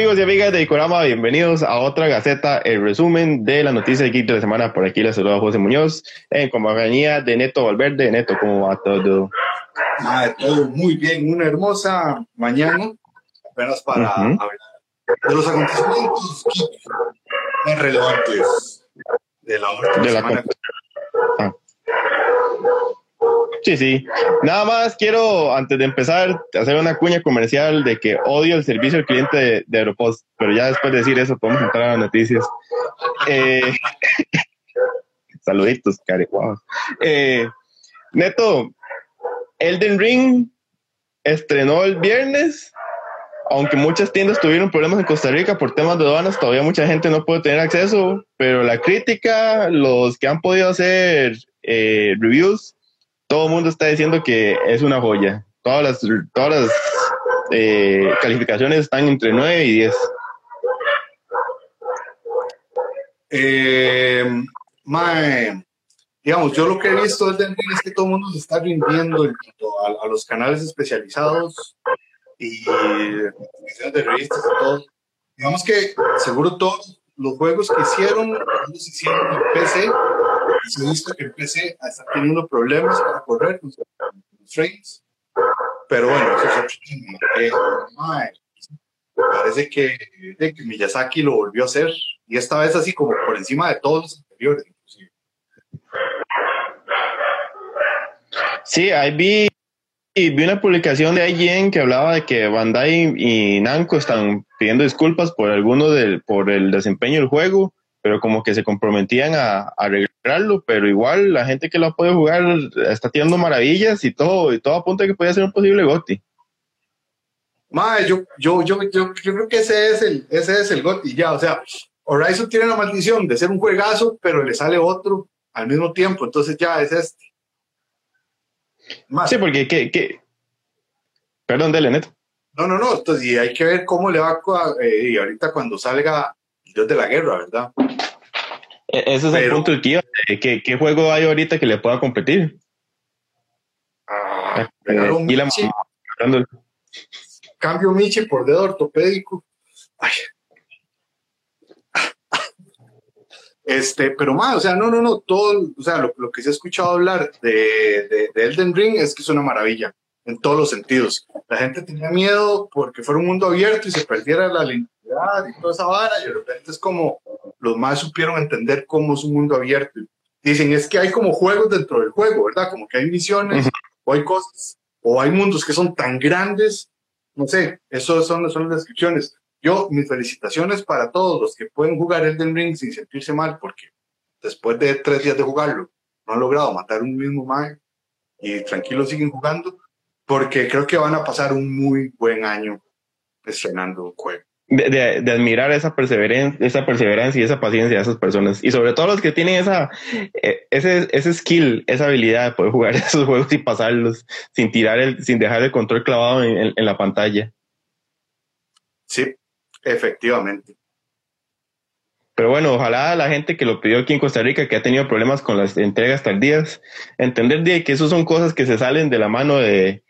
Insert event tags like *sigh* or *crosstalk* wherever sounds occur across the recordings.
amigos y amigas de Icorama, bienvenidos a otra Gaceta, el resumen de la noticia de Geek de la semana. Por aquí les saluda José Muñoz, en compañía de Neto Valverde. Neto, ¿cómo va todo? Ah, todo muy bien, una hermosa mañana, apenas para hablar de los acontecimientos más relevantes de la última semana. Ah. Sí, sí. Nada más quiero, antes de empezar, hacer una cuña comercial de que odio el servicio al cliente de, de Aeropost, pero ya después de decir eso podemos entrar a las noticias. Eh, *laughs* saluditos, cari. Eh, Neto, Elden Ring estrenó el viernes, aunque muchas tiendas tuvieron problemas en Costa Rica por temas de aduanas, todavía mucha gente no puede tener acceso, pero la crítica, los que han podido hacer eh, reviews, todo el mundo está diciendo que es una joya. Todas las, eh, calificaciones están entre 9 y 10. Eh, digamos, yo lo que he visto es que todo el mundo se está rindiendo a, a, los canales especializados y de revistas y todo. Digamos que seguro todos los juegos que hicieron, los hicieron en PC ha visto que el PC está teniendo problemas para correr con los. Pero bueno, eso es otro tema. Eh, parece que, que, Miyazaki lo volvió a hacer y esta vez así como por encima de todos los anteriores, inclusive. Sí, ahí vi, vi una publicación de IGN que hablaba de que Bandai y Namco están pidiendo disculpas por alguno del, por el desempeño del juego pero como que se comprometían a, arreglarlo, pero igual la gente que lo puede jugar está tirando maravillas y todo, y todo apunta a que puede ser un posible GOTI. Madre, yo, yo, yo, yo, creo que ese es el, ese es el GOTI, ya, o sea, Horizon tiene la maldición de ser un juegazo, pero le sale otro al mismo tiempo, entonces ya es este. Sí, porque que, Perdón, dele, Neto. No, no, no, entonces y hay que ver cómo le va eh, y ahorita cuando salga Dios de la guerra, ¿verdad? E-, ese es el punto que ¿Qué, ¿Qué, juego hay ahorita que le pueda competir? Ah, Michi. Cambio Michi por dedo ortopédico. Ay. Este, pero más, o sea, no, no, no, todo, o sea, lo, lo que se ha escuchado hablar de, de, de, Elden Ring es que es una maravilla en todos los sentidos. La gente tenía miedo porque fuera un mundo abierto y se perdiera la, y toda esa vara, y de repente es como los más supieron entender cómo es un mundo abierto. Dicen, es que hay como juegos dentro del juego, ¿verdad? Como que hay misiones, o hay cosas, o hay mundos que son tan grandes, no sé, eso son, son las descripciones. Yo, mis felicitaciones para todos los que pueden jugar Elden Ring sin sentirse mal, porque después de tres días de jugarlo, no han logrado matar un mismo mag y tranquilos siguen jugando, porque creo que van a pasar un muy buen año estrenando un juego de, de, admirar esa perseverancia, esa perseverancia y esa paciencia de esas personas. Y sobre todo los que tienen esa, eh, ese, ese skill, esa habilidad de poder jugar *laughs* esos juegos y pasarlos sin tirar el, sin dejar el control clavado en, en, la pantalla. Sí, efectivamente. Pero bueno, ojalá la gente que lo pidió aquí en Costa Rica, que ha tenido problemas con las entregas tardías, entender de que eso son cosas que se salen de la mano de,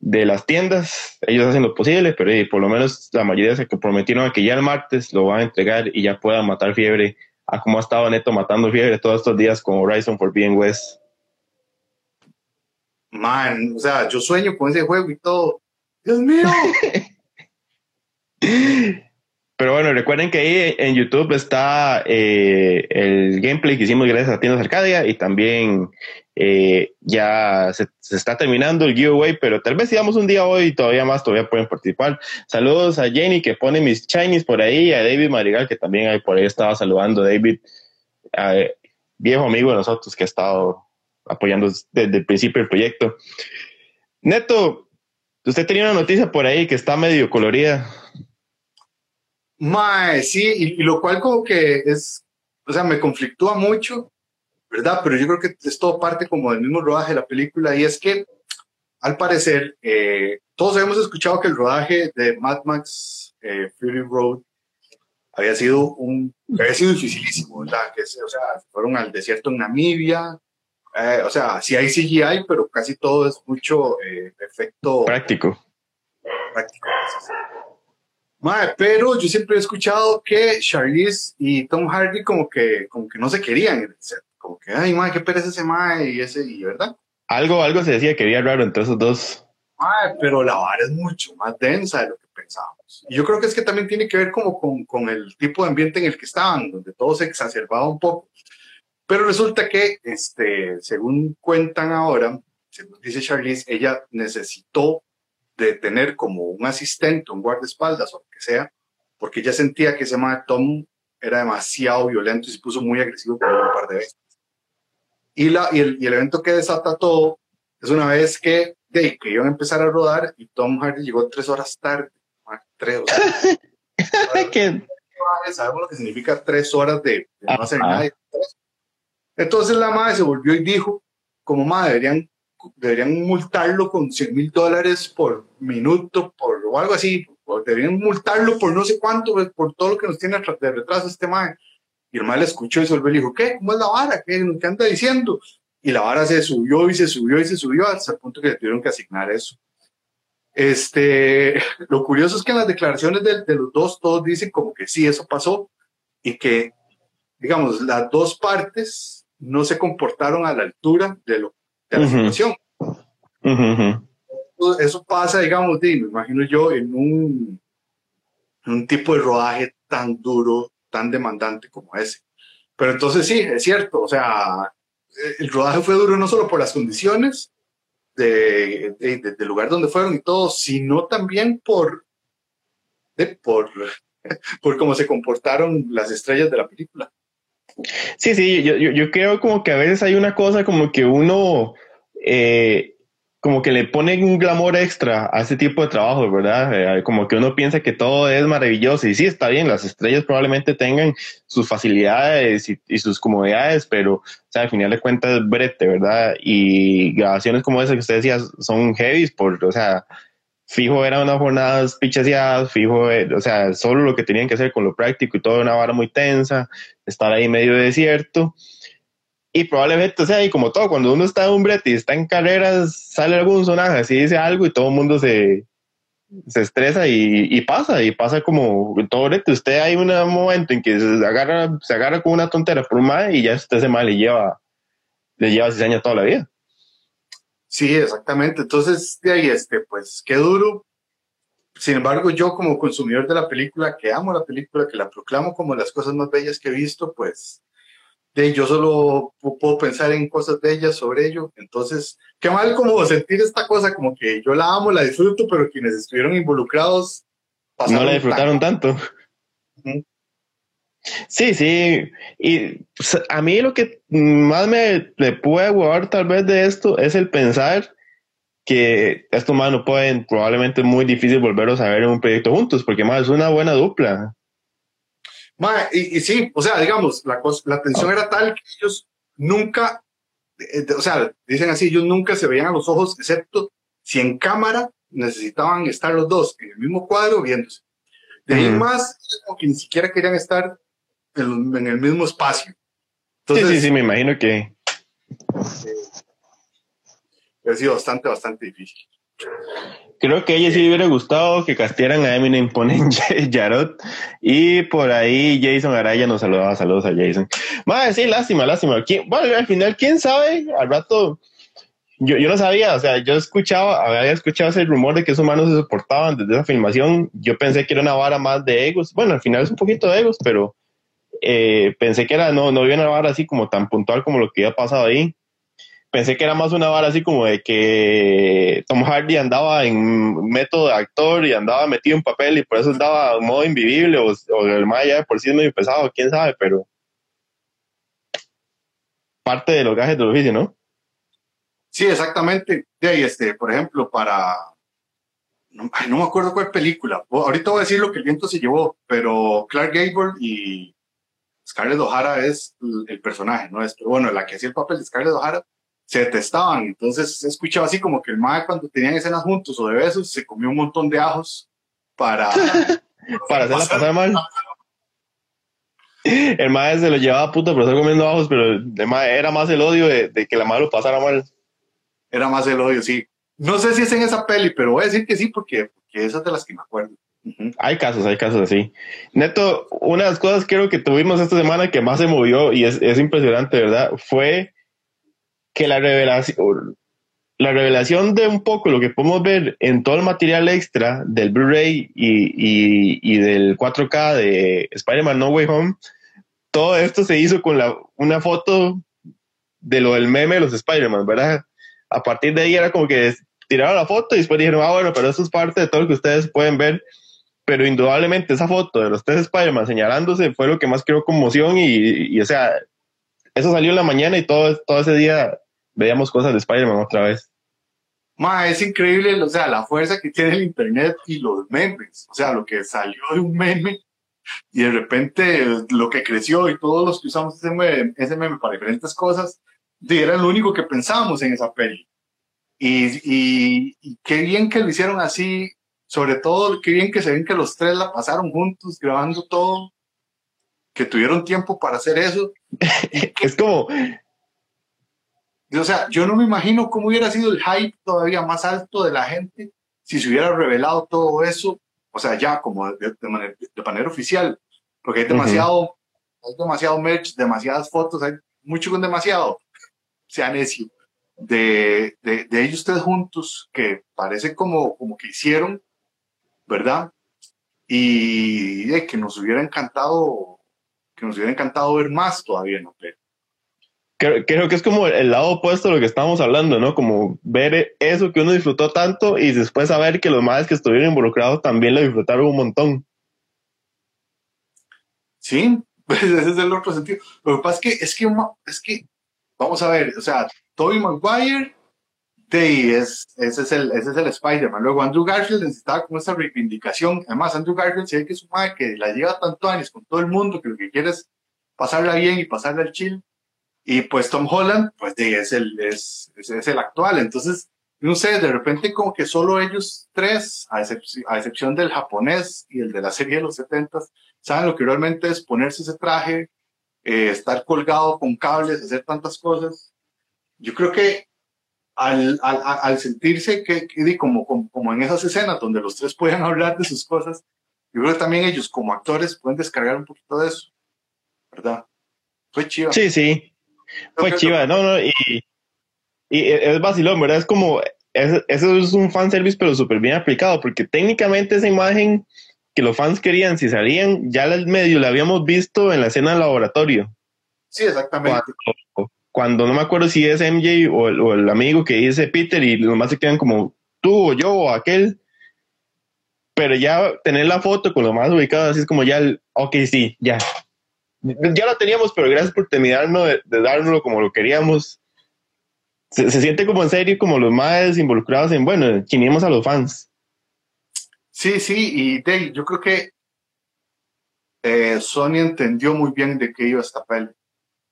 de las tiendas, ellos hacen lo posible, pero eh, por lo menos la mayoría se comprometieron a que ya el martes lo van a entregar y ya puedan matar fiebre, a como ha estado Neto matando fiebre todos estos días con Horizon for Being West. Man, o sea, yo sueño con ese juego y todo. Dios mío. *laughs* Pero bueno, recuerden que ahí en YouTube está eh, el gameplay que hicimos gracias a Tiendas Arcadia y también eh, ya se, está terminando el giveaway, pero tal vez sigamos un día hoy y todavía más, todavía pueden participar. Saludos a Jenny que pone mis Chinese por ahí, a David Marigal que también ahí por ahí estaba saludando, David, viejo amigo de nosotros que ha estado apoyando desde el principio del proyecto. Neto, usted tenía una noticia por ahí que está medio colorida. Mae, sí, y, lo cual como que es, o sea, me conflictúa mucho, ¿verdad? Pero yo creo que es todo parte como del mismo rodaje de la película y es que, al parecer, eh, todos hemos escuchado que el rodaje de Mad Max eh, Fury Road había sido un, había sido dificilísimo, ¿verdad? Que, o sea, fueron al desierto en Namibia, eh, o sea, sí hay CGI, pero casi todo es mucho efecto práctico. Práctico. Madre, pero yo siempre he escuchado que Charlize y Tom Hardy como que, como que no se querían en el set. Como que, ay, madre, qué pereza ese madre y ese, y verdad. Algo, algo se decía que había raro entre esos dos. Madre, pero la vara es mucho más densa de lo que pensábamos. Y yo creo que es que también tiene que ver como con, con el tipo de ambiente en el que estaban, donde todo se exacerbaba un poco. Pero resulta que, este, según cuentan ahora, según dice Charlize, ella necesitó de tener como un asistente, un guardaespaldas o que sea, porque ella sentía que ese man Tom era demasiado violento y se puso muy agresivo por un par de veces. Y, la, y, el, y el evento que desata todo es una vez que, de, que iban a empezar a rodar y Tom Hardy llegó tres horas tarde. Tres horas. *laughs* Sabemos lo que significa tres horas de, no hacer nada. Entonces la madre se volvió y dijo, como madre, deberían deberían multarlo con 100 mil dólares por minuto, por o algo así, deberían multarlo por no sé cuánto, por todo lo que nos tiene de retraso este man. Y el man le escuchó y se volvió y dijo, ¿qué? ¿Cómo es la vara? ¿Qué, ¿Qué anda diciendo? Y la vara se subió y se subió y se subió hasta el punto que le tuvieron que asignar eso. Este, *laughs* lo curioso es que en las declaraciones de, de los dos todos dicen como que sí, eso pasó y que, digamos, las dos partes no se comportaron a la altura de lo de la situación. Eso pasa, digamos, me imagino yo, en un, un tipo de rodaje tan duro, tan demandante como ese. Pero entonces sí, es cierto, o sea, el rodaje fue duro no solo por las condiciones de, del lugar donde fueron y todo, sino también por, por, *laughs* por cómo se comportaron las estrellas de la película. Sí, sí, yo, yo, creo como que a veces hay una cosa como que uno, eh, como que le pone un glamour extra a ese tipo de trabajo, ¿verdad? Eh, como que uno piensa que todo es maravilloso y sí, está bien, las estrellas probablemente tengan sus facilidades y, sus comodidades, pero o sea, al final de cuentas es brete, ¿verdad? Y grabaciones como esa que usted decía son heavy, por, o sea, fijo eran unas jornadas pichaseadas, fijo, eh, o sea, solo lo que tenían que hacer con lo práctico y todo una vara muy tensa, estar ahí medio desierto. Y probablemente, o sea, y como todo, cuando uno está en un brete y está en carreras, sale algún sonaje, así dice algo y todo el mundo se, se estresa y, pasa, y pasa como todo brete. Usted hay un momento en que se agarra, se agarra con una tontera por un mal y ya usted se mal le lleva, le lleva cizaña toda la vida. Sí, exactamente. Entonces, de ahí, este, pues, qué duro. Sin embargo, yo como consumidor de la película, que amo la película, que la proclamo como las cosas más bellas que he visto, pues, de, yo solo puedo pensar en cosas bellas sobre ello. Entonces, qué mal como sentir esta cosa, como que yo la amo, la disfruto, pero quienes estuvieron involucrados... No la disfrutaron tanto. Sí, sí. Y pues, a mí lo que más me le puede gustar tal vez de esto es el pensar que estos más no pueden, probablemente es muy difícil volverlos a ver en un proyecto juntos, porque más es una buena dupla. Y, y, sí, o sea, digamos, la, la tensión era tal que ellos nunca, eh, o sea, dicen así, ellos nunca se veían a los ojos, excepto si en cámara necesitaban estar los dos en el mismo cuadro viéndose. De ahí más, como que ni siquiera querían estar en, el mismo espacio. Entonces, sí, sí, sí, me imagino que... Eh, ha sido bastante, bastante difícil. Creo que a ella sí hubiera gustado que castigaran a Eminem, *laughs* ponen Jarot. Y por ahí Jason Araya nos saludaba. Saludos a Jason. Madre, sí, lástima, lástima. Bueno, al final, quién sabe, al rato. Yo, yo no sabía, o sea, yo escuchaba, había escuchado ese rumor de que esos humanos se soportaban desde esa filmación. Yo pensé que era una vara más de egos. Bueno, al final es un poquito de egos, pero eh, pensé que era, no, no había una vara así como tan puntual como lo que había pasado ahí. Pensé que era más una vara así como de que Tom Hardy andaba en método de actor y andaba metido en papel y por eso andaba en modo invivible o, o el Maya por sí es medio pesado, quién sabe, pero parte de los gajes del oficio, ¿no? Sí, exactamente. De este, por ejemplo, para no, me acuerdo cuál película. Ahorita voy a decir lo que el viento se llevó, pero Clark Gable y Scarlett O'Hara es el personaje, ¿no? Bueno, la que hacía el papel de Scarlett O'Hara se detestaban, entonces escuchaba así como que el mae cuando tenían escenas juntos o de besos se comió un montón de ajos para... *laughs* para hacerla pasar mal. El mae se lo llevaba a puta por estar comiendo ajos, pero el mae era más el odio de, de que la mae lo pasara mal. Era más el odio, sí. No sé si es en esa peli, pero voy a decir que sí, porque, porque esas de las que me acuerdo. Hay casos, hay casos así. Neto, una de las cosas creo que tuvimos esta semana que más se movió y es, es impresionante, ¿verdad? Fue que la revelación, la revelación de un poco lo que podemos ver en todo el material extra del Blu-ray y, y, del 4K de Spider-Man No Way Home, todo esto se hizo con una foto de lo del meme de los Spider-Man, ¿verdad? A partir de ahí era como que tiraron la foto y después dijeron, ah, bueno, pero eso es parte de todo lo que ustedes pueden ver. Pero indudablemente esa foto de los tres Spider-Man señalándose fue lo que más creó conmoción y, y, o sea, eso salió en la mañana y todo, todo ese día veíamos cosas de Spider-Man otra vez. Ma, es increíble, o sea, la fuerza que tiene el Internet y los memes. O sea, lo que salió de un meme y de repente lo que creció y todos los que usamos ese meme, ese meme para diferentes cosas, era lo único que pensábamos en esa peli. Y, y, qué bien que lo hicieron así, sobre todo qué bien que se ven que los tres la pasaron juntos grabando todo, que tuvieron tiempo para hacer eso. *laughs* es como... O sea, yo no me imagino cómo hubiera sido el hype todavía más alto de la gente si se hubiera revelado todo eso, o sea, ya como de, manera, de manera, oficial, porque hay demasiado, hay demasiado merch, demasiadas fotos, hay mucho con demasiado, sea necio de, de, ellos tres juntos, que parece como, como que hicieron, ¿verdad? Y de que nos hubiera encantado, que nos hubiera encantado ver más todavía, ¿no? Pero, Creo, creo, que es como el lado opuesto de lo que estábamos hablando, ¿no? Como ver eso que uno disfrutó tanto y después saber que los más que estuvieron involucrados también lo disfrutaron un montón. Sí, *laughs* pues ese es el otro sentido. Lo que pasa es que, es que, es que vamos a ver, o sea, Tobey Maguire, de, es, ese es el, ese es el Spider-Man. Luego Andrew Garfield necesitaba como esa reivindicación. Además, Andrew Garfield se ve que es madre que la lleva tantos años con todo el mundo que lo que quiere es pasarla bien y pasarla al chill. Y pues Tom Holland, pues es, el, es, es, el actual. Entonces, no sé, de repente como que solo ellos tres, a, a excepción del japonés y el de la serie de los 70, saben lo que realmente es ponerse ese traje, eh, estar colgado con cables, hacer tantas cosas yo creo que al, al, al sentirse que, que como, como, como, en esas escenas donde los tres pueden *laughs* hablar de sus cosas, yo creo que también ellos como actores pueden descargar un poquito de eso, ¿verdad? Fue chiva. Sí, sí. Fue chiva, no, no, y, y es vacilón, ¿verdad? Es como, es, eso es un fanservice, pero súper bien aplicado, porque técnicamente esa imagen que los fans querían, si salían, ya el medio la habíamos visto en la escena del laboratorio. Sí, exactamente cuando no me acuerdo si es MJ o el, amigo que dice Peter y los demás se quedan como tú o yo o aquel. Pero ya tener la foto con lo más ubicado, así es como ya, el, ok, sí, ya. Ya lo teníamos, pero gracias por terminarnos de, de como lo queríamos. Se, siente como en serio, como los más involucrados en, bueno, chinimos a los fans. Sí, sí, y Dave, yo creo que eh, Sony entendió muy bien de qué iba esta peli.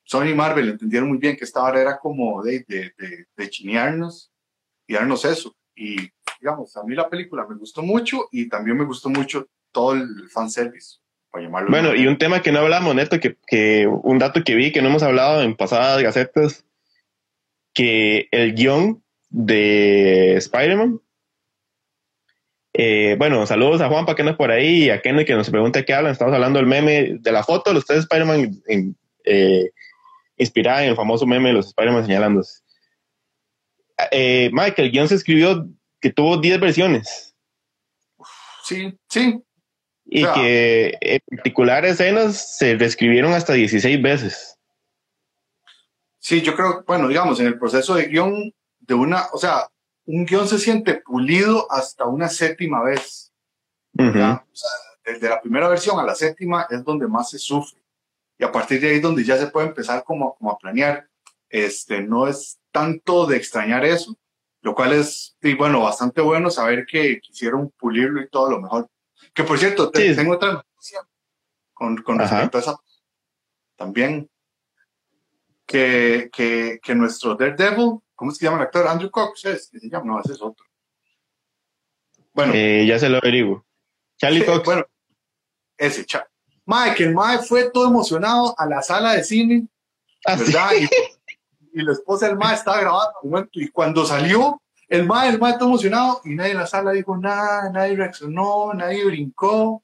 Sony y Marvel entendieron muy bien que esta hora era como de, de, de, chinearnos y darnos eso. Y digamos, a mí la película me gustó mucho y también me gustó mucho todo el fanservice. Llamarlo bueno, y un tema que no hablamos, Neto, que, que un dato que vi que no hemos hablado en pasadas gacetas, que el guion de Spider-Man eh, bueno, saludos a Juanpa que no es por ahí y a Kenny que nos pregunta qué hablan. Estamos hablando del meme de la foto de los tres Spider-Man eh, inspirada en el famoso meme de los Spider-Man señalándose. Eh, Michael, el guion se escribió que tuvo 10 versiones. Sí, sí. Y que en particular escenas se reescribieron hasta 16 veces. Sí, yo creo, bueno, digamos, en el proceso de guion, de una, o sea, un guion se siente pulido hasta una séptima vez. desde la primera versión a la séptima es donde más se sufre y a partir de ahí es donde ya se puede empezar como, como a planear. Este, no es tanto de extrañar eso, lo cual es, y bueno, bastante bueno saber que quisieron pulirlo y todo lo mejor. Que por cierto, tengo otra noticia con, con respecto a esa. También que, que, que nuestro Daredevil, ¿cómo es que se llama el actor? Andrew Cox, ¿es? se llama? No, ese es otro. Bueno. Eh, ya se lo averiguo. Charlie Cox. Bueno, ese, Charlie. Mike, el Mike fue todo emocionado a la sala de cine, ah, ¿verdad? *laughs* Y, la esposa del Mike estaba grabando un momento y cuando salió, El mae, el mae está emocionado y nadie en la sala dijo nada, nadie reaccionó, nadie brincó.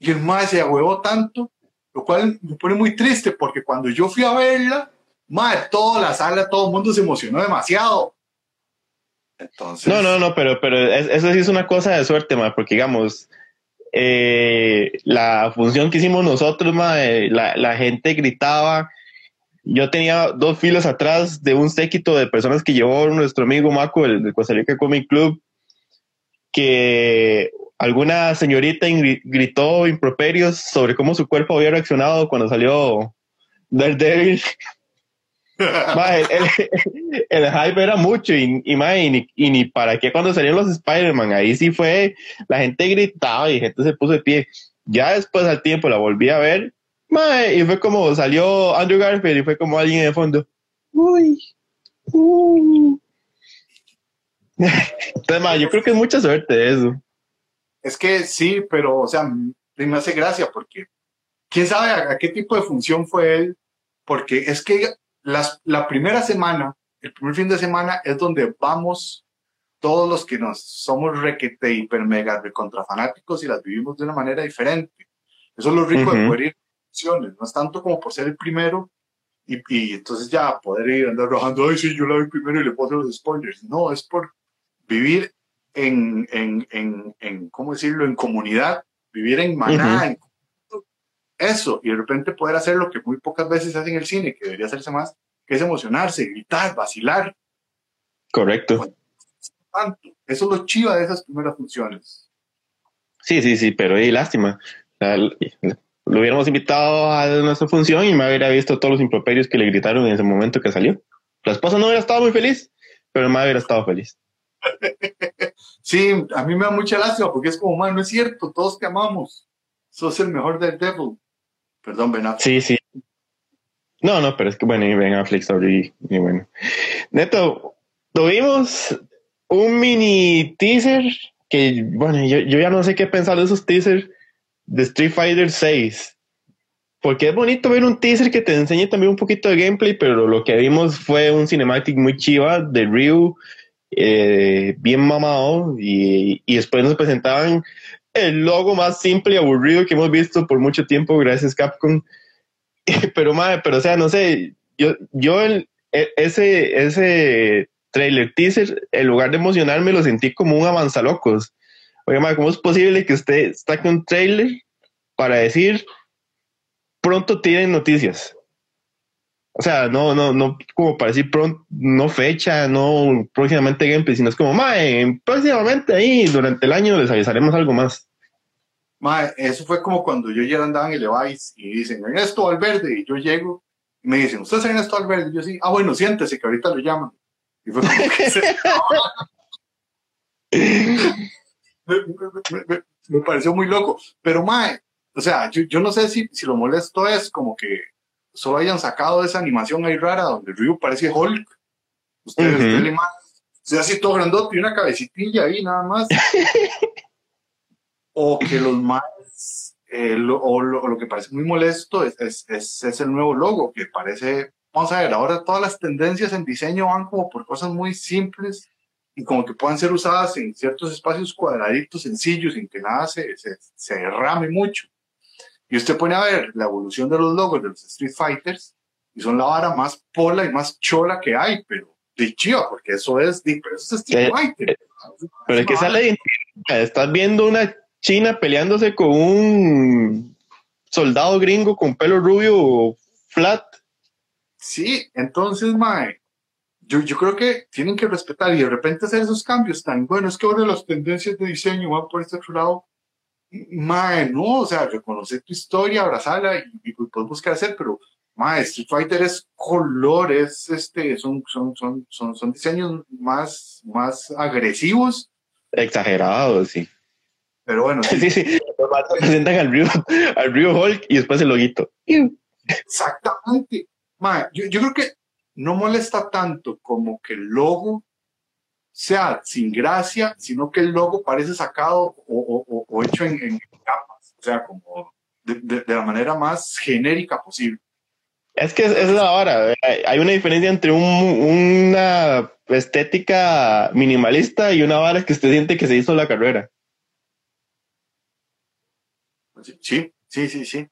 Y el mae se ahuevó tanto, lo cual me pone muy triste porque cuando yo fui a verla, mae, toda la sala, todo el mundo se emocionó demasiado. Entonces... No, no, no, pero, pero eso sí es una cosa de suerte, mae, porque digamos, eh, la función que hicimos nosotros, mae, la, la gente gritaba yo tenía dos filas atrás de un séquito de personas que llevó nuestro amigo Maco, el de Costa Rica Comic Club, que alguna señorita gritó improperios sobre cómo su cuerpo había reaccionado cuando salió Daredevil. *laughs* el, el, hype era mucho y, y, ni, y, ni, para qué cuando salieron los Spider-Man, ahí sí fue, la gente gritaba y gente se puso de pie. Ya después al tiempo la volví a ver y fue como salió Andrew Garfield y fue como alguien en el fondo. Uy. Entonces, yo creo que es mucha suerte eso. Es que sí, pero, o sea, me hace gracia porque quién sabe a, qué tipo de función fue él, porque es que las, la primera semana, el primer fin de semana es donde vamos todos los que nos somos requete, hiper, mega, contra fanáticos y las vivimos de una manera diferente. Eso es lo rico de poder ir no es tanto como por ser el primero y, y entonces ya poder ir andar rojando, ay, sí, yo la vi primero y le puedo hacer los spoilers. No, es por vivir en, en, en, en ¿cómo decirlo?, en comunidad, vivir en maná, eso, y de repente poder hacer lo que muy pocas veces se hace en el cine, que debería hacerse más, que es emocionarse, gritar, vacilar. Correcto. Eso es lo chiva de esas primeras funciones. Sí, sí, sí, pero y lástima lo hubiéramos invitado a nuestra función y me hubiera visto todos los improperios que le gritaron en ese momento que salió. La esposa no hubiera estado muy feliz, pero me hubiera estado feliz. *laughs* Sí, a mí me da mucha lástima porque es como, man, no es cierto, todos te amamos. Sos el mejor del Devil. Perdón, Ben Affleck. Sí, sí. No, no, pero es que bueno, y Ben Affleck sorry, y bueno. Neto, tuvimos un mini teaser que, bueno, yo, yo ya no sé qué pensar de esos teasers de Street Fighter 6. Porque es bonito ver un teaser que te enseñe también un poquito de gameplay, pero lo que vimos fue un cinematic muy chiva de Ryu, eh, bien mamado, y, y, después nos presentaban el logo más simple y aburrido que hemos visto por mucho tiempo, gracias Capcom. *laughs* pero, madre, pero o sea, no sé, yo, yo el, e, ese, ese trailer teaser, en lugar de emocionarme, lo sentí como un avanzalocos. Oye, ¿cómo es posible que usted saque un trailer para decir pronto tienen noticias? O sea, no, no, no como para decir pronto, no fecha, no próximamente gameplay, sino es como, mae, próximamente ahí durante el año les avisaremos algo más. Mae, eso fue como cuando yo ya andaba en el Levi's y dicen, Ernesto Valverde, y yo llego y me dicen, ¿usted es Ernesto Valverde? Y yo sí, ah, bueno, siéntese que ahorita lo llaman. Y fue como que se... *laughs* *laughs* me, pareció muy loco. Pero, mae, o sea, yo, yo no sé si, si, lo molesto es como que solo hayan sacado esa animación ahí rara donde Ryu parece Hulk. Ustedes, uh -huh. o sea, así todo grandote y una cabecitilla ahí nada más. *laughs* o que los más, eh, lo, o, lo, o, lo, que parece muy molesto es, es, es, es el nuevo logo, que parece, vamos a ver, ahora todas las tendencias en diseño van como por cosas muy simples y como que puedan ser usadas en ciertos espacios cuadraditos sencillos, sin que nada se, se, se derrame mucho. Y usted pone a ver la evolución de los logos de los Street Fighters y son la vara más pola y más chola que hay, pero de chiva, porque eso es, pero eso es Street eh, Fighter. Eh, pero es que sale, estás viendo una china peleándose con un soldado gringo con pelo rubio flat. Sí, entonces, Mae, yo, yo creo que tienen que respetar y de repente hacer esos cambios tan bueno. Es que ahora las tendencias de diseño van por este otro lado. Mae, no, o sea, reconocer tu historia, abrazarla y, y puedes buscar hacer, pero mae, Street Fighter es colores, este, son, son, son, son, son diseños más, más agresivos. Exagerados, sí. Pero bueno. *laughs* Sí, sí. sí. presentan al Rio, al Rio Hulk y después el loguito. Exactamente. Mae, yo, yo creo que no molesta tanto como que el logo sea sin gracia, sino que el logo parece sacado o, o, o hecho en, en, capas, o sea, como de, de, de, la manera más genérica posible. Es que esa es la hora. Hay una diferencia entre un, una estética minimalista y una vara que usted siente que se hizo la carrera. Sí, sí, sí, sí.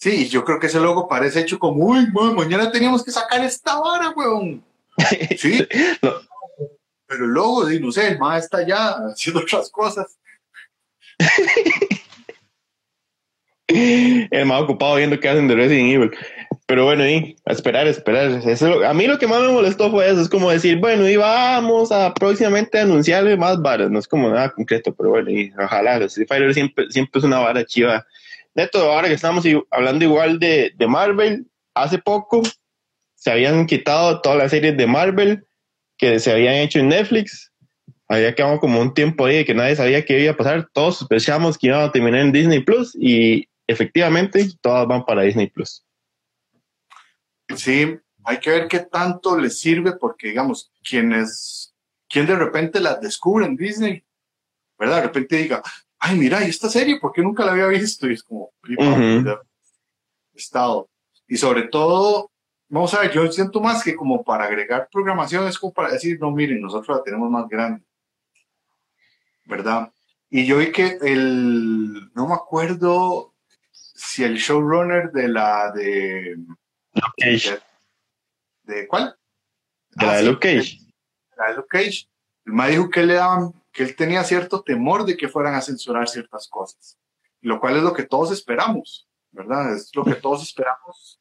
Sí, yo creo que ese logo parece hecho como, uy, mañana teníamos que sacar esta vara, weón. *laughs* Sí. Pero el logo, no sé, el más está ya haciendo otras cosas. *laughs* el más ocupado viendo qué hacen de Resident Evil. Pero bueno, y a esperar, a esperar. a mí lo que más me molestó fue eso. Es como decir, bueno, y vamos a próximamente anunciarle más varas. No es como nada concreto, pero bueno, y ojalá. Street Fighter siempre, siempre es una vara chiva. Neto, ahora que estamos hablando igual de, de Marvel, hace poco se habían quitado todas las series de Marvel que se habían hecho en Netflix. Había quedado como un tiempo ahí de que nadie sabía qué iba a pasar. Todos sospechamos que iban a terminar en Disney Plus y efectivamente todas van para Disney Plus. Sí, hay que ver qué tanto les sirve porque, digamos, quienes, quien de repente las descubre en Disney, ¿verdad? De repente diga, ay, mira, ¿y esta serie? ¿Por qué nunca la había visto? Y es como, estado. Y sobre todo, vamos a ver, yo siento más que como para agregar programación, es como para decir, no, miren, nosotros la tenemos más grande. ¿Verdad? Y yo vi que el, no me acuerdo si el showrunner de la de... Luke De, cuál? De la de ah, Luke Cage. La de Luke Cage. El me dijo que le daban, que él tenía cierto temor de que fueran a censurar ciertas cosas. Lo cual es lo que todos esperamos, ¿verdad? Es lo que *laughs* todos esperamos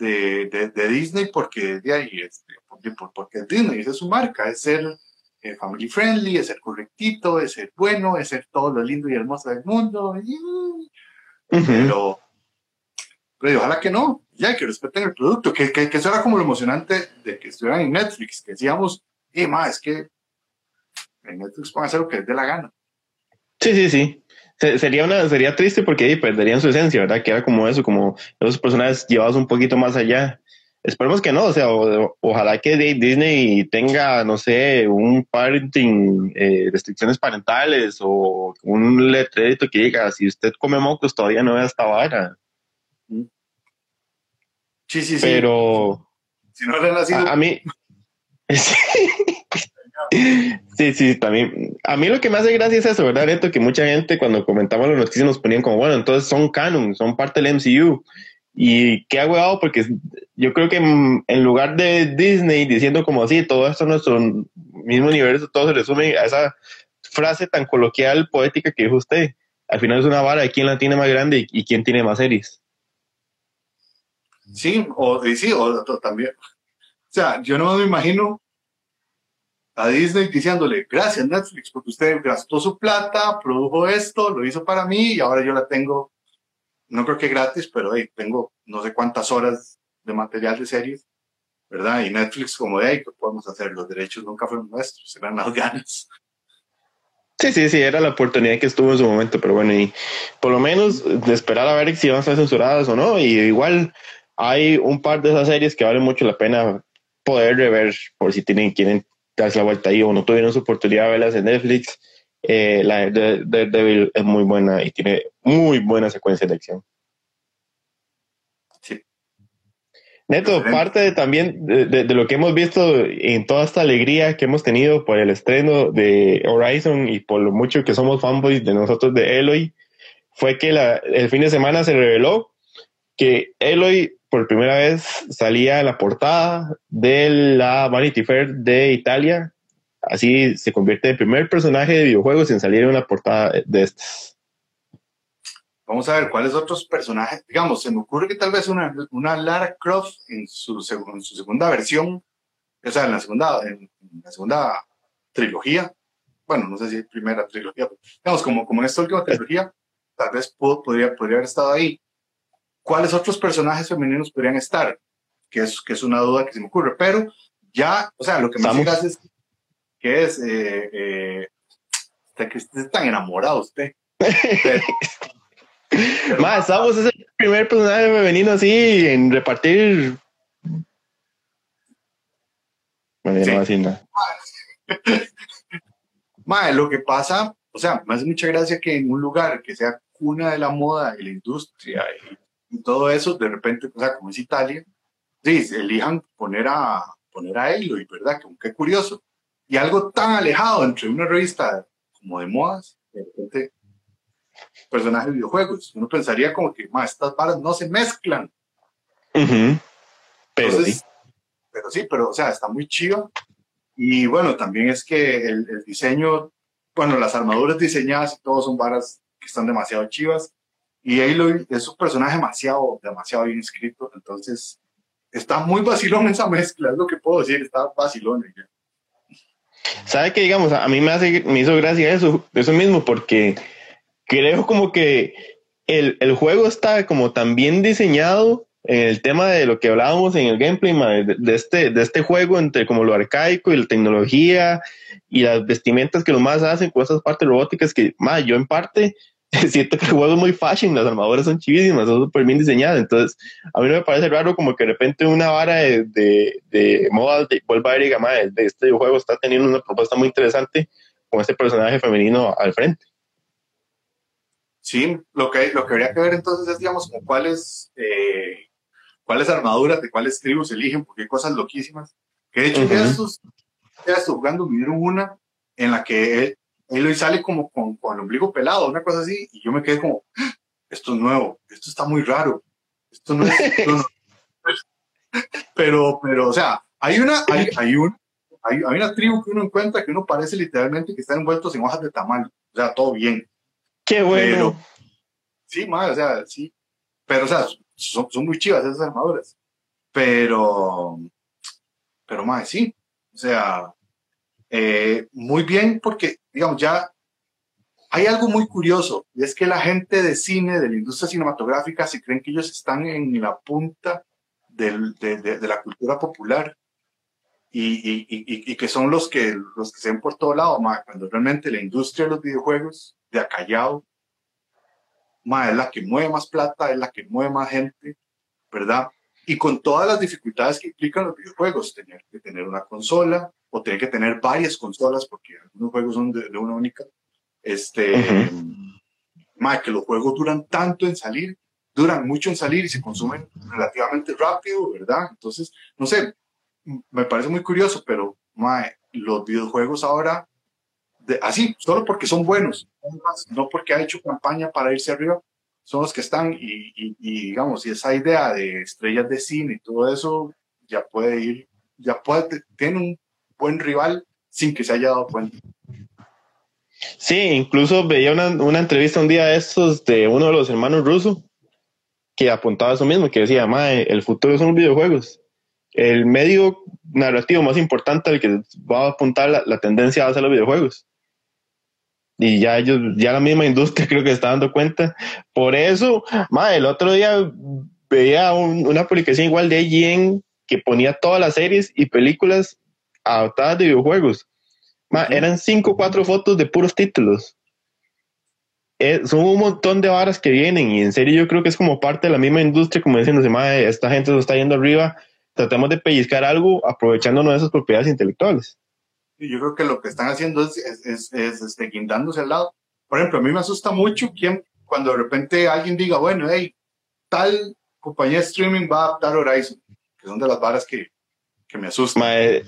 de, de, Disney porque de ahí, este, porque, porque Disney, esa es su marca, es ser eh, family friendly, es ser correctito, es ser bueno, es ser todo lo lindo y hermoso del mundo. Pero, pero ojalá que no, ya que respeten el producto, que, que, que, eso era como lo emocionante de que estuvieran en Netflix, que decíamos, y más, es que en Netflix pueden hacer lo que les dé la gana. Sí, sí, sí sería una sería triste porque ahí perderían su esencia, ¿verdad? Que era como eso, como esos personajes llevados un poquito más allá. Esperemos que no, o sea, ojalá que Disney tenga, no sé, un parenting, eh, restricciones parentales o un letrerito que diga, si usted come mocos todavía no ve esta vara. Sí, sí, sí. Pero... Si no le nacido... a mí... *laughs* *laughs* Sí, sí, también. A mí lo que me hace gracia es eso, ¿verdad, Neto? Que mucha gente cuando comentamos las noticias nos ponían como, bueno, entonces son canon, son parte del MCU. Y qué huevado, porque yo creo que en, lugar de Disney diciendo como así, todo esto es nuestro mismo universo, todo se resume a esa frase tan coloquial, poética que dijo usted. Al final es una vara de quién la tiene más grande y, quién tiene más series. Sí, o sí, o también. O sea, yo no me imagino a Disney diciéndole, gracias Netflix, porque usted gastó su plata, produjo esto, lo hizo para mí y ahora yo la tengo, no creo que gratis, pero hey, tengo no sé cuántas horas de material de series, ¿verdad? Y Netflix como de, ahí, ¿qué podemos hacer? Los derechos nunca fueron nuestros, eran las *laughs* ganas. Sí, sí, sí, era la oportunidad que estuvo en su momento, pero bueno, y por lo menos de esperar a ver si van a ser censuradas o no, y igual hay un par de esas series que vale mucho la pena poder rever por si tienen, quieren darse la vuelta ahí o no tuvieron su oportunidad de verlas en Netflix, eh, la de Daredevil es muy buena y tiene muy buena secuencia de acción. Sí. Neto, parte también de, lo que hemos visto en toda esta alegría que hemos tenido por el estreno de Horizon y por lo mucho que somos fanboys de nosotros de Eloy, fue que el fin de semana se reveló que Eloy por primera vez salía en la portada de la Vanity Fair de Italia. Así se convierte en el primer personaje de videojuegos en salir en una portada de estas. Vamos a ver cuáles otros personajes. Digamos, se me ocurre que tal vez una, una Lara Croft en su, su segunda versión, o sea, en la segunda, en, la segunda trilogía. Bueno, no sé si es primera trilogía, digamos, como, como en esta última trilogía, tal vez podría, podría haber estado ahí ¿Cuáles otros personajes femeninos podrían estar? Que es, que es una duda que se me ocurre, pero ya, o sea, lo que me digas es que es, eh, eh, que esté tan enamorado usted. *laughs* Más, Samus es el primer personaje femenino así en repartir. Bueno, sí. no así nada. *laughs* Lo que pasa, o sea, me hace mucha gracia que en un lugar que sea cuna de la moda y la industria y y todo eso, de repente, o sea, como es Italia, sí, elijan poner a, poner a Aloy, ¿verdad? Que, qué curioso. Y algo tan alejado entre una revista como de modas, de repente, personajes de videojuegos. Uno pensaría como que, más estas varas no se mezclan. Pero sí. Pero sí, pero, o sea, está muy chido. Y bueno, también es que el, el diseño, bueno, las armaduras diseñadas y todo son varas que están demasiado chivas. Y Aloy es un personaje demasiado, demasiado bien escrito. Entonces, está muy vacilón esa mezcla, es lo que puedo decir, está vacilón. ¿Sabe que digamos? A mí me, hace, me hizo gracia eso, eso mismo, porque creo como que el, el juego está como tan bien diseñado en el tema de lo que hablábamos en el gameplay de, de, este, de este juego entre como lo arcaico y la tecnología y las vestimentas que los más hacen con esas partes robóticas que más yo en parte *laughs* siento que el juego es muy fashion, las armaduras son chivísimas, son súper bien diseñadas, entonces a mí no me parece raro como que de repente una vara de, de, de moda de vuelva a de, de este juego está teniendo una propuesta muy interesante con este personaje femenino al frente. Sí, lo que, lo que habría que ver entonces es, digamos, como cuáles, eh, cuáles armaduras de cuáles tribus eligen, porque hay cosas loquísimas. Que de hecho, ya, estos, ya vieron una en la que él sale como con, con, el ombligo pelado, una cosa así, y yo me quedé como, ah, esto es nuevo, esto está muy raro, esto no es... *laughs* pero, pero, o sea, hay una, hay, hay, un, hay, hay, una tribu que uno encuentra que uno parece literalmente que están envueltos en hojas de tamal, o sea, todo bien. Qué bueno. sí, madre, o sea, sí, pero, o sea, son, son muy chivas esas armaduras, pero, pero, madre, sí, o sea, eh, muy bien porque, digamos, ya hay algo muy curioso y es que la gente de cine, de la industria cinematográfica, se creen que ellos están en la punta de, la cultura popular y, que son los que, los que se ven por todo lado, cuando realmente la industria de los videojuegos de acallado es la que mueve más plata, es la que mueve más gente, ¿verdad? Y con todas las dificultades que implican los videojuegos, tener que tener una consola, o tiene que tener varias consolas porque algunos juegos son de, una única. Este, más que los juegos duran tanto en salir, duran mucho en salir y se consumen relativamente rápido, ¿verdad? Entonces, no sé, me parece muy curioso, pero mae, los videojuegos ahora, de, así, solo porque son buenos, no porque ha hecho campaña para irse arriba, son los que están y, y, y digamos, y esa idea de estrellas de cine y todo eso ya puede ir, ya puede, tiene un buen rival sin que se haya dado cuenta. Sí, incluso veía una, una entrevista un día de estos de uno de los hermanos rusos que apuntaba eso mismo, que decía, el futuro son los videojuegos. El medio narrativo más importante al que va a apuntar la, tendencia va a ser los videojuegos. Y ya ellos, ya la misma industria *laughs* creo que está dando cuenta. Por eso, ma, el otro día veía una publicación igual de IGN que ponía todas las series y películas adaptadas de videojuegos. Eran cinco o cuatro fotos de puros títulos. Eh, son un montón de varas que vienen y en serio yo creo que es como parte de la misma industria, como diciendo, esta gente se está yendo arriba, tratemos de pellizcar algo aprovechándonos de esas propiedades intelectuales. Yo creo que lo que están haciendo es, es, es, este, guindándose al lado. Por ejemplo, a mí me asusta mucho quien, cuando de repente alguien diga, bueno, hey, tal compañía de streaming va a adaptar Horizon, que son de las varas que, que me asustan. Eh,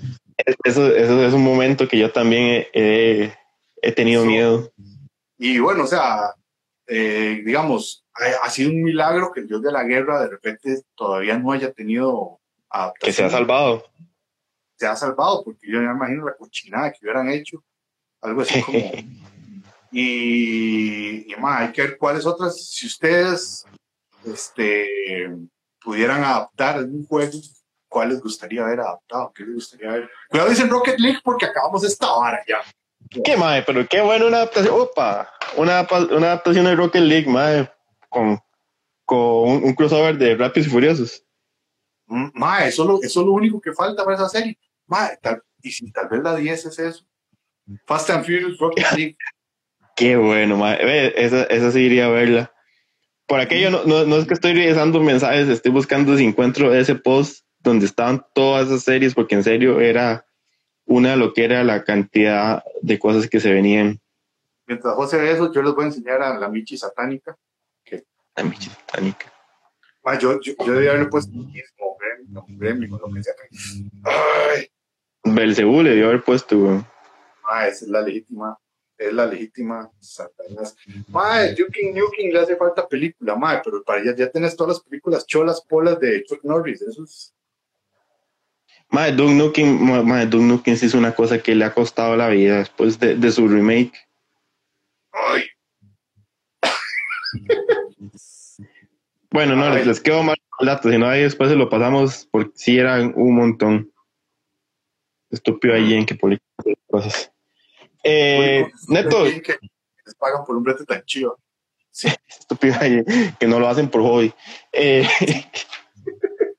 eso, eso, es un momento que yo también he, he tenido miedo. Y bueno, o sea, eh, digamos, ha, sido un milagro que el Dios de la guerra de repente todavía no haya tenido Que se ha salvado. Se ha salvado, porque yo me imagino la cochinada que hubieran hecho. Algo así como. *laughs* y, y más, hay que ver cuáles otras, si ustedes este, pudieran adaptar algún juego ¿Cuál les gustaría haber adaptado? ¿Qué les gustaría ver? Cuidado, dicen Rocket League porque acabamos esta hora ya. Qué madre, pero qué bueno una adaptación. Opa, una, una adaptación de Rocket League, madre, con, con un, crossover de Rápidos y Furiosos. Mm, madre, eso, eso es lo único que falta para esa serie. Madre, y si tal vez la 10 es eso. Fast and Furious Rocket *laughs* League. Qué bueno, madre. Esa, esa sí iría a verla. Por aquello, no, no, no es que estoy revisando mensajes, estoy buscando si encuentro ese post donde estaban todas esas series, porque en serio era una lo que era la cantidad de cosas que se venían. Mientras José ve eso, yo les voy a enseñar a la Michi satánica. Que... La Michi satánica. Ah, yo, yo, yo debía haberle puesto mismo, un Gremlin, lo que sea. Ay. Belzebú le dio haber puesto, güey. Ah, esa es la legítima, es la legítima Satanás. Mae, Duke Nukem le hace falta película, mae, pero para ya, ya tenés todas las películas cholas, polas de Chuck Norris, eso es... Mae, Duke Nukem, mae, Duke Nukem sí es una cosa que le ha costado la vida después de, de su remake. Ay. bueno, no, les, les quedo mal el dato, si no ahí después se lo pasamos porque sí eran un montón. Estúpido ahí en que publica cosas. Eh, neto. Que les pagan por un brete tan chido. Sí, *laughs* estúpido ahí, que no lo hacen por hobby. Eh,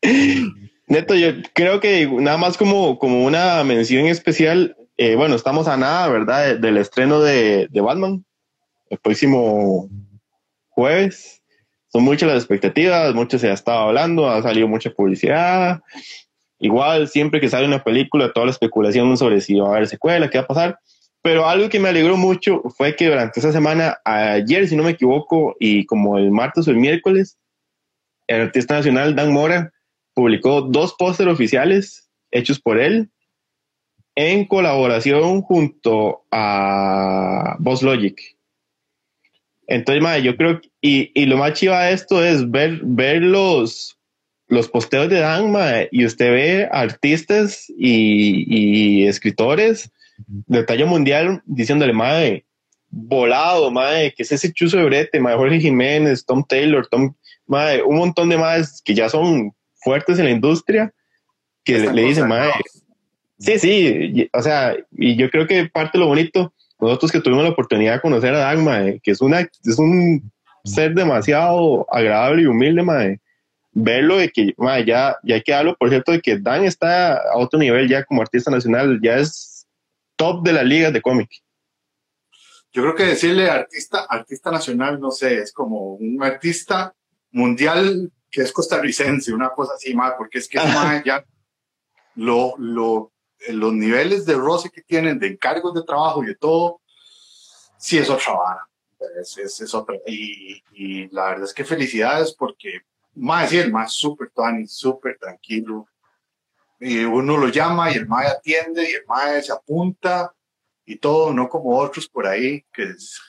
*laughs* neto, yo creo que nada más como, como una mención especial, eh, bueno, estamos a nada, ¿verdad? Del estreno de, de Batman, el próximo jueves. Son muchas las expectativas, mucho se ha estado hablando, ha salido mucha publicidad. Igual, siempre que sale una película, toda la especulación sobre si va a haber secuela, qué va a pasar. Pero algo que me alegró mucho fue que durante esa semana, ayer, si no me equivoco, y como el martes o el miércoles, el artista nacional Dan Mora publicó dos pósteres oficiales hechos por él en colaboración junto a Boss Logic. Entonces, madre, yo creo, y, y lo más chiva de esto es ver, ver los, los posteos de Dan, madre, y usted ve artistas y, y escritores de talla mundial diciéndole, madre, volado, madre, que es ese chuzo de brete, madre, Jorge Jiménez, Tom Taylor, Tom, madre, un montón de más que ya son fuertes en la industria, que le, le dicen, madre, sí, sí, o sea, y yo creo que parte de lo bonito, nosotros que tuvimos la oportunidad de conocer a Dan, madre, que es, una, es un ser demasiado agradable y humilde, madre, verlo de que, madre, ya, ya hay que darlo, por cierto, de que Dan está a otro nivel ya como artista nacional, ya es top de la liga de cómic. Yo creo que decirle artista, artista nacional, no sé, es como un artista mundial que es costarricense, una cosa así más, porque es que ya lo, lo, los niveles de roce que tienen, de encargos de trabajo y de todo, sí es otra vara. Es, es, es otra. Y, y, la verdad es que felicidades porque, más sí, el más súper súper tranquilo. Y uno lo llama y el mae atiende y el mae se apunta y todo, no como otros por ahí que es,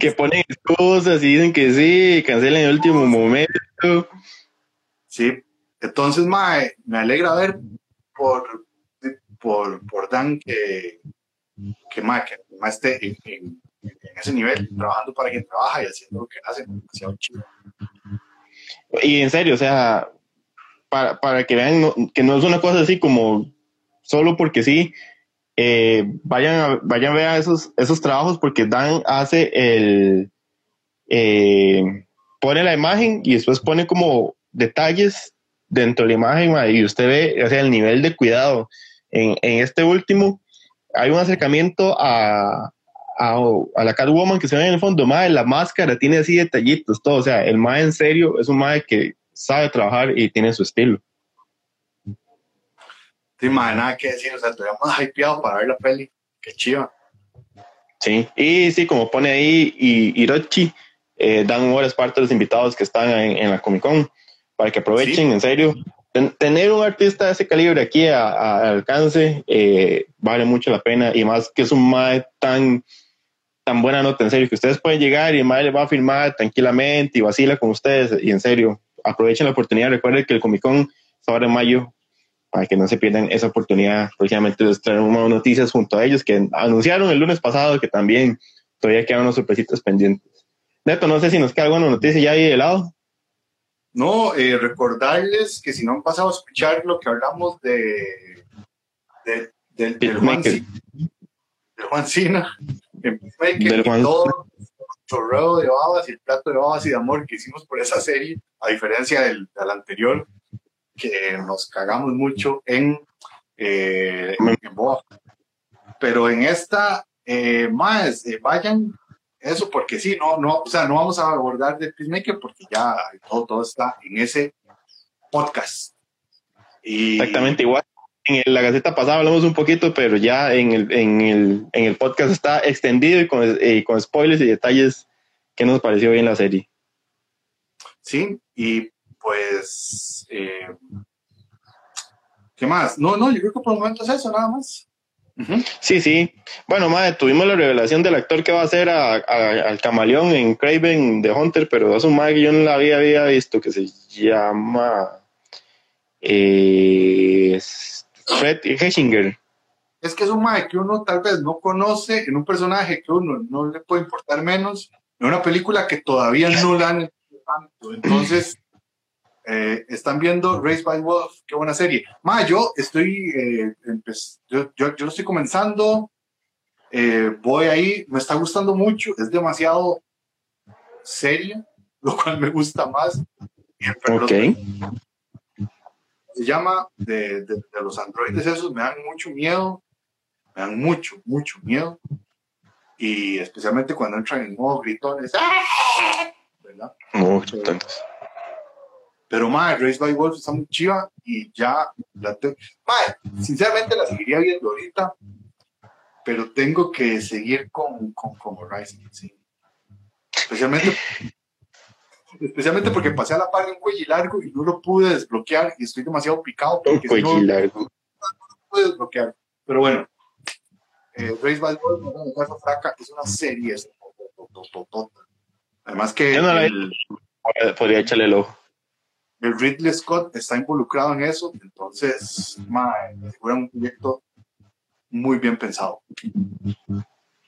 que ponen excusas y dicen que sí, cancelan en el último momento. Sí, entonces, mae, me alegra ver por, por, por Dan que, que, mae, que mae esté en, en, en, ese nivel, trabajando para quien trabaja y haciendo lo que hace, demasiado chido. Y en serio, o sea, para, para que vean no, que no es una cosa así como solo porque sí, eh, vayan, a, vayan a ver esos, esos trabajos porque Dan hace el, eh, pone la imagen y después pone como detalles dentro de la imagen y usted ve o sea, el nivel de cuidado. En, en este último hay un acercamiento a, a, la Catwoman que se ve en el fondo, mae, la máscara tiene así detallitos, todo, o sea, el mae en serio es un mae que sabe trabajar y tiene su estilo. Sí, mae, nada que decir, o sea, todavía más hypeado para ver la peli, qué chiva. Sí, y sí, como pone ahí y, Hirochi, eh, Dan es parte de los invitados que están en, en la Comic Con, para que aprovechen, sí. en serio. Ten, tener un artista de ese calibre aquí a, a alcance eh, vale mucho la pena, y más que es un mae tan tan buena nota, en serio, que ustedes pueden llegar y el mae le va a firmar tranquilamente y vacila con ustedes, y en serio, aprovechen la oportunidad. Recuerden que el Comic Con está ahora en mayo para que no se pierdan esa oportunidad próximamente de traer unas noticias junto a ellos que anunciaron el lunes pasado que también todavía quedan unos sorpresitas pendientes. Neto, no sé si nos queda alguna noticia ya ahí de lado. No, eh, recordarles que si no han pasado a escuchar lo que hablamos de, de, de del, Juan, del Juan Cina, en del Juan... todo chorreo de babas y el plato de babas y de amor que hicimos por esa serie, a diferencia del, del anterior, que nos cagamos mucho en, eh, en, Boa. Pero en esta, eh, más, eh, vayan, eso porque sí, no, no, o sea, no vamos a abordar de Peacemaker porque ya todo, todo está en ese podcast. Y, Exactamente igual. En la gaceta pasada hablamos un poquito, pero ya en el, en el, en el podcast está extendido y con, eh, con spoilers y detalles que nos pareció bien la serie. Sí, y pues, eh, ¿qué más? No, no, yo creo que por el momento es eso, nada más. Sí, sí. Bueno, madre, tuvimos la revelación del actor que va a hacer al camaleón en Craven de Hunter, pero es un madre que yo no la había, había visto, que se llama eh, Fred Heschinger. Es que es un madre que uno tal vez no conoce, en un personaje que uno no le puede importar menos, en una película que todavía no la han tanto. Entonces, eh, están viendo Race by Wolf, qué buena serie. Ma, yo estoy, eh, yo, yo, lo estoy comenzando, eh, voy ahí, me está gustando mucho, es demasiado seria, *laughs* lo cual me gusta más. Ok. Se llama de, de, los androides esos, me dan mucho miedo, me dan mucho, mucho miedo. Y especialmente cuando entran en modo gritones. ¡ah! ¿verdad? Tantos. Pero, madre, Race by Wolves está muy chiva y ya, la sinceramente la seguiría viendo ahorita, pero tengo que seguir con, con, con Horizon, sí. Especialmente, especialmente porque pasé a la par de un cuello largo y no lo pude desbloquear y estoy demasiado picado. Un cuello largo. No, lo pude desbloquear. Pero bueno, eh, Race by Wolves, Fraca, es una serie. Además que... podría echarle el ojo el Ridley Scott está involucrado en eso, entonces, mae, un proyecto muy bien pensado.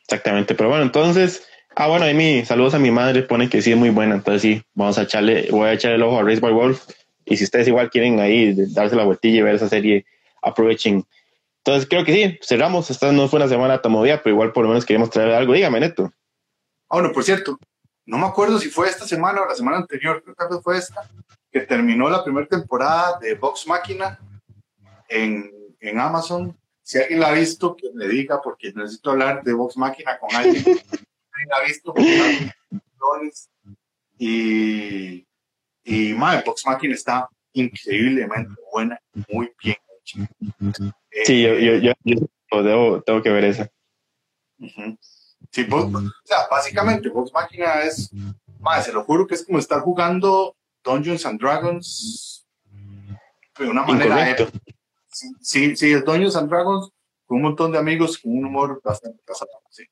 Exactamente, pero bueno, entonces, ah, bueno, ahí mi saludos a mi madre, pone que sí es muy buena, entonces sí, vamos a echarle, voy a echarle el ojo a Race by Wolf, y si ustedes igual quieren ahí darse la vueltilla y ver esa serie, aprovechen. Entonces creo que sí, cerramos, esta no fue una semana tan movida, pero igual por lo menos queremos traer algo, dígame, Neto. Ah, bueno, por cierto, no me acuerdo si fue esta semana o la semana anterior, creo que fue esta, que terminó la primera temporada de Vox Máquina en, en, Amazon. Si alguien la ha visto, que me diga, porque necesito hablar de Vox Máquina con alguien. *laughs* alguien la ha visto, y, y madre, Vox Máquina está increíblemente buena, muy bien hecha. *laughs* Sí, yo, yo, yo, tengo que ver esa. Sí, o sea, básicamente Vox Máquina es, madre, se lo juro que es como estar jugando Dungeons and Dragons de una manera Sí, sí, es Dungeons and Dragons con un montón de amigos con un humor bastante casado, sí.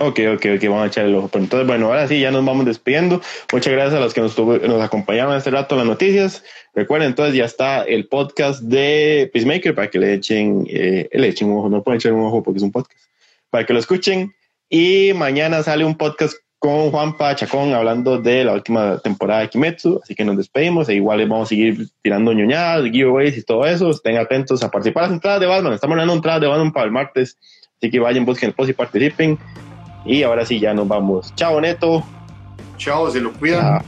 Ok, ok, ok, vamos a echar el ojo. Pero entonces, bueno, ahora sí, ya nos vamos despidiendo. Muchas gracias a los que nos, nos acompañaron este rato en las noticias. Recuerden, entonces ya está el podcast de Peacemaker para que le echen, eh, le echen un ojo. No pueden echar un ojo porque es un podcast. Para que lo escuchen. Y mañana sale un podcast con Juan Pachacón hablando de la última temporada de Kimetsu, así que nos despedimos e igual les vamos a seguir tirando ñoñadas, giveaways y todo eso, estén atentos a participar en las entradas de Batman, estamos dando entradas de Batman para el martes, así que vayan, busquen el post y participen, y ahora sí ya nos vamos. Chao Neto. Chao, se lo cuidan.